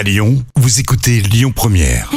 À Lyon, vous écoutez Lyon Première.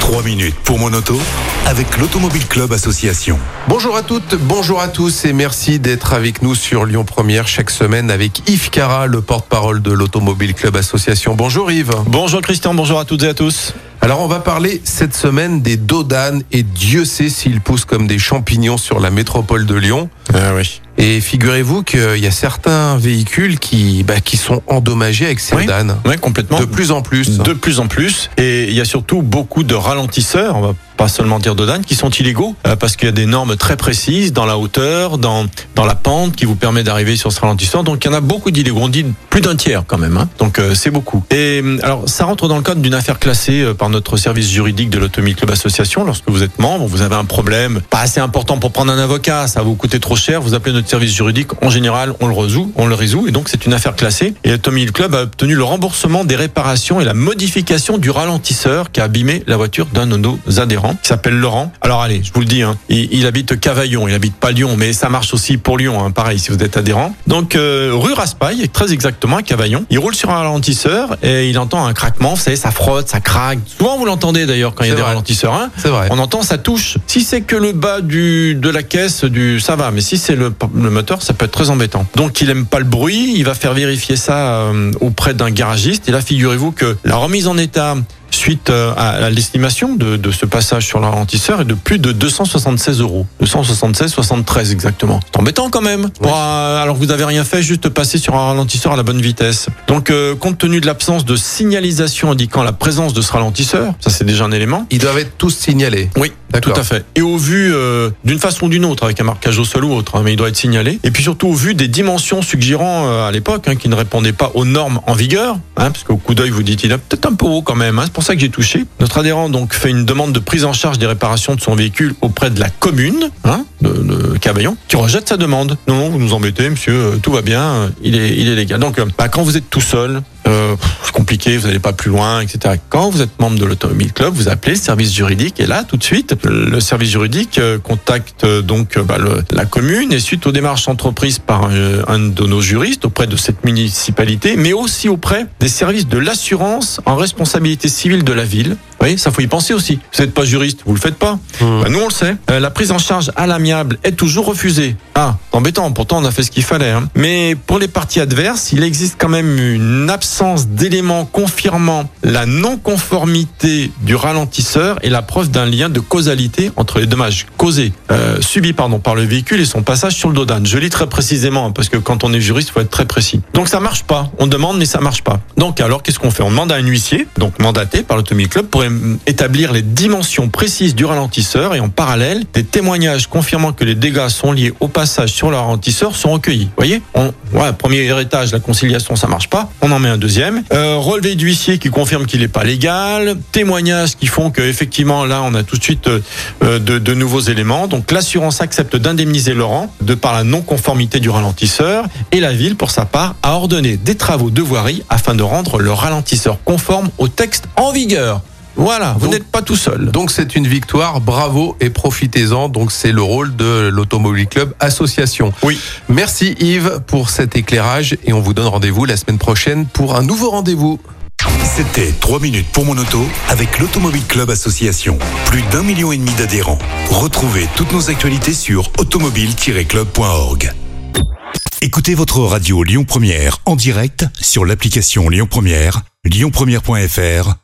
Trois minutes pour mon auto avec l'Automobile Club Association. Bonjour à toutes, bonjour à tous et merci d'être avec nous sur Lyon Première chaque semaine avec Yves Cara, le porte-parole de l'Automobile Club Association. Bonjour Yves. Bonjour Christian, bonjour à toutes et à tous. Alors on va parler cette semaine des dodanes et Dieu sait s'ils poussent comme des champignons sur la métropole de Lyon. Ah oui. Et figurez-vous qu'il y a certains véhicules qui, bah, qui sont endommagés avec ces Oui. Oui, complètement. De plus en plus. De plus en plus. Et il y a surtout beaucoup de ralentisseurs, on va pas seulement dire de qui sont illégaux, euh, parce qu'il y a des normes très précises dans la hauteur, dans, dans la pente qui vous permet d'arriver sur ce ralentisseur. Donc il y en a beaucoup d'illégaux. On dit plus d'un tiers quand même. Hein. Donc euh, c'est beaucoup. Et euh, alors ça rentre dans le cadre d'une affaire classée euh, par notre service juridique de l'Automobile Club Association. Lorsque vous êtes membre, vous avez un problème pas assez important pour prendre un avocat, ça va vous coûter trop cher, vous appelez notre service juridique. En général, on le résout, on le résout. Et donc c'est une affaire classée. Et l'Automobile Club a obtenu le remboursement des réparations et la modification du ralentisseur qui a abîmé la voiture d'un de nos adhérents, qui s'appelle Laurent. Alors allez, je vous le dis, hein, il, il habite Cavaillon, il habite pas Lyon, mais ça marche aussi pour Lyon, hein, pareil, si vous êtes adhérent. Donc euh, rue Raspail, très exactement à Cavaillon. Il roule sur un ralentisseur et il entend un craquement, vous savez, ça frotte, ça craque. Souvent vous l'entendez d'ailleurs quand il y a des ralentisseurs. Hein. C'est vrai. On entend ça touche. Si c'est que le bas du de la caisse du ça va, mais si c'est le, le moteur, ça peut être très embêtant. Donc il aime pas le bruit, il va faire vérifier ça euh, auprès d'un garagiste. Et là, figurez-vous que la remise en état suite euh, à l'estimation de, de ce passage sur le ralentisseur est de plus de 276 euros. 276, 73 exactement. C'est embêtant quand même. Pour, euh, alors que vous avez rien fait, juste passer sur un ralentisseur à la bonne vitesse. Donc euh, compte tenu de l'absence de signalisation indiquant la présence de ce ralentisseur, ça c'est déjà un élément. Ils doivent être tous signalés. Oui, tout à fait. Et au vu euh, d'une façon ou d'une autre, avec un marquage au sol ou autre, hein, mais il doit être signalé. Et puis surtout au vu des dimensions suggérant euh, à l'époque hein, qui ne répondaient pas aux normes en vigueur, hein, parce qu'au coup d'œil vous dites il est peut-être un peu haut quand même. hein, c'est pour ça que j'ai touché. Notre adhérent donc fait une demande de prise en charge des réparations de son véhicule auprès de la commune hein, de, de Cavaillon, qui rejette sa demande. Non, non, vous nous embêtez, monsieur, euh, tout va bien, euh, il est, il est légal. Donc, euh, bah, quand vous êtes tout seul, euh, c'est compliqué, vous n'allez pas plus loin, etc. Quand vous êtes membre de l'Automobile Club, vous appelez le service juridique et là, tout de suite, le service juridique euh, contacte euh, donc euh, bah, le- la commune et suite aux démarches entreprises par un de nos juristes auprès de cette municipalité, mais aussi auprès des services de l'assurance en responsabilité civile de la ville. Vous voyez, ça faut y penser aussi. Vous n'êtes pas juriste, vous le faites pas. Mmh. Bah, nous, on le sait. Euh, la prise en charge à l'amiable est toujours refusée. Ah, embêtant. Pourtant, on a fait ce qu'il fallait. hein. Mais pour les parties adverses, il existe quand même une absence d'éléments confirmant la non-conformité du ralentisseur et la preuve d'un lien de causalité entre les dommages causés, euh, subis pardon, par le véhicule et son passage sur le dos d'âne. Je lis très précisément hein, parce que quand on est juriste, il faut être très précis. Donc ça marche pas. On demande, mais ça marche pas. Donc alors, qu'est-ce qu'on fait? On demande à un huissier, donc mandaté par l'Automobile Club, pour établir les dimensions précises du ralentisseur et en parallèle, des témoignages confirmant que les dégâts sont liés au passage sur le ralentisseur sont recueillis. Vous voyez? On, ouais, Premier étage, la conciliation, ça marche pas. On en met un deuxième. Euh, relevé d'huissier qui confirme qu'il n'est pas légal. Témoignages qui font que effectivement là, on a tout de suite euh, euh, de, de nouveaux éléments. Donc l'assurance accepte d'indemniser Laurent de par la non-conformité du ralentisseur et la ville, pour sa part, a ordonné des travaux de voirie afin de rendre le ralentisseur conforme au texte en vigueur. Voilà, vous n'êtes pas tout seul. Donc c'est une victoire, bravo et profitez-en. Donc c'est le rôle de l'Automobile Club Association. Oui. Merci Yves pour cet éclairage et on vous donne rendez-vous la semaine prochaine pour un nouveau rendez-vous. C'était 3 minutes pour mon auto avec l'Automobile Club Association. Plus d'un million et demi d'adhérents. Retrouvez toutes nos actualités sur automobile-club.org. Écoutez votre radio Lyon Première en direct sur l'application Lyon Première, lyonpremière.fr